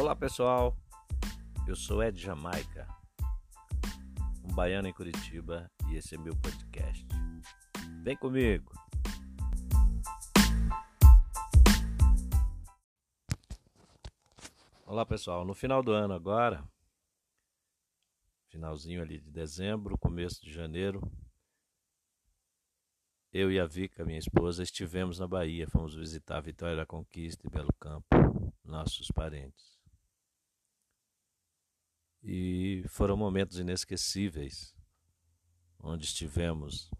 Olá pessoal, eu sou Ed Jamaica, um baiano em Curitiba e esse é meu podcast. Vem comigo! Olá pessoal, no final do ano agora, finalzinho ali de dezembro, começo de janeiro, eu e a Vika, minha esposa, estivemos na Bahia, fomos visitar a Vitória da Conquista e Belo Campo, nossos parentes. E foram momentos inesquecíveis, onde estivemos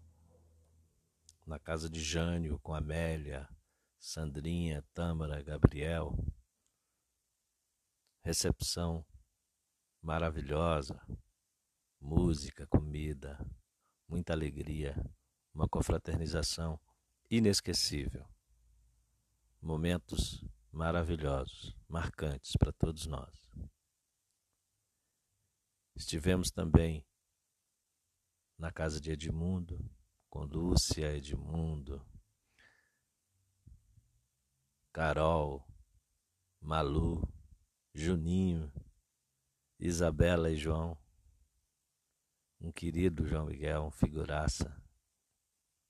na casa de Jânio com Amélia, Sandrinha, Tâmara, Gabriel. Recepção maravilhosa, música, comida, muita alegria uma confraternização inesquecível. Momentos maravilhosos, marcantes para todos nós. Estivemos também na casa de Edmundo, com Lúcia, Edmundo, Carol, Malu, Juninho, Isabela e João, um querido João Miguel, um figuraça,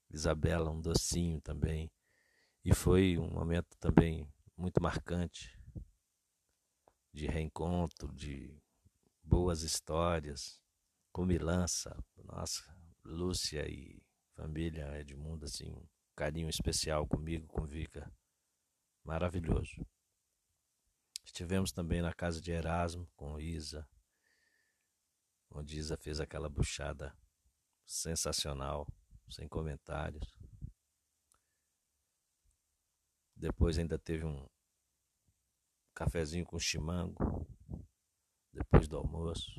Isabela, um docinho também. E foi um momento também muito marcante de reencontro, de boas histórias, comilança. Nossa, Lúcia e família Edmundo, assim, um carinho especial comigo, com Vika. Maravilhoso. Estivemos também na casa de Erasmo com Isa, onde Isa fez aquela buchada sensacional sem comentários. Depois ainda teve um cafezinho com chimango, depois do almoço.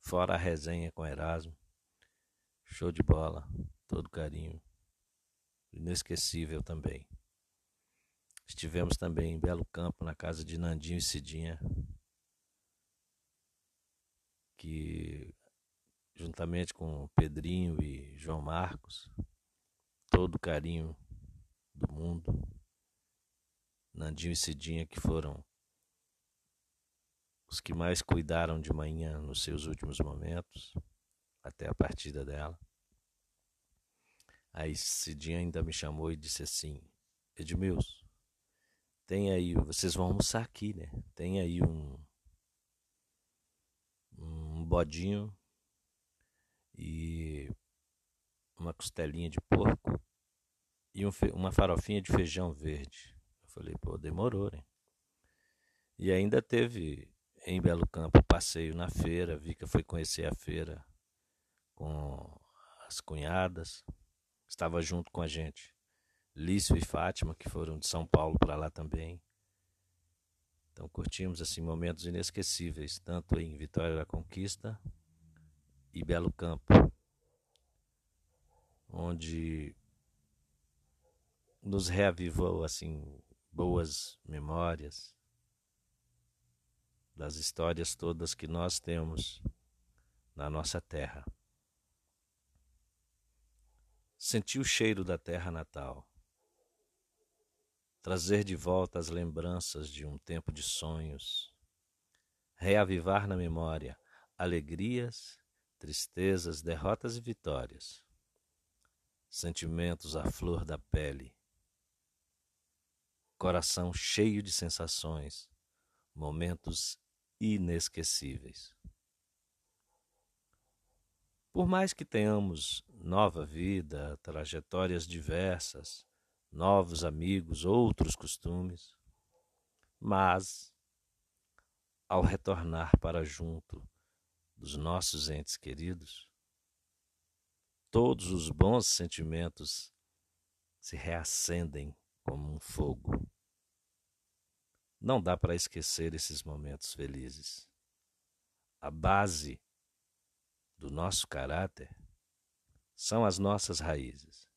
Fora a resenha com Erasmo. Show de bola, todo carinho. Inesquecível também. Estivemos também em Belo Campo, na casa de Nandinho e Cidinha, que juntamente com Pedrinho e João Marcos, todo carinho do mundo, Nandinho e Cidinha que foram os que mais cuidaram de manhã nos seus últimos momentos, até a partida dela. Aí Cidinha ainda me chamou e disse assim: Edmilson, tem aí, vocês vão almoçar aqui, né? Tem aí um, um bodinho e uma costelinha de porco e um uma farofinha de feijão verde. Eu falei, pô, demorou, né? E ainda teve em Belo Campo passeio na feira, Vika foi conhecer a feira com as cunhadas, estava junto com a gente. Lício e Fátima, que foram de São Paulo para lá também. Então curtimos assim momentos inesquecíveis, tanto em Vitória da Conquista e Belo Campo, onde nos reavivou assim boas memórias das histórias todas que nós temos na nossa terra. Sentir o cheiro da terra natal, trazer de volta as lembranças de um tempo de sonhos, reavivar na memória alegrias tristezas, derrotas e vitórias, sentimentos à flor da pele, coração cheio de sensações, momentos inesquecíveis. Por mais que tenhamos nova vida, trajetórias diversas, novos amigos, outros costumes, mas, ao retornar para junto dos nossos entes queridos, todos os bons sentimentos se reacendem como um fogo. Não dá para esquecer esses momentos felizes. A base do nosso caráter são as nossas raízes.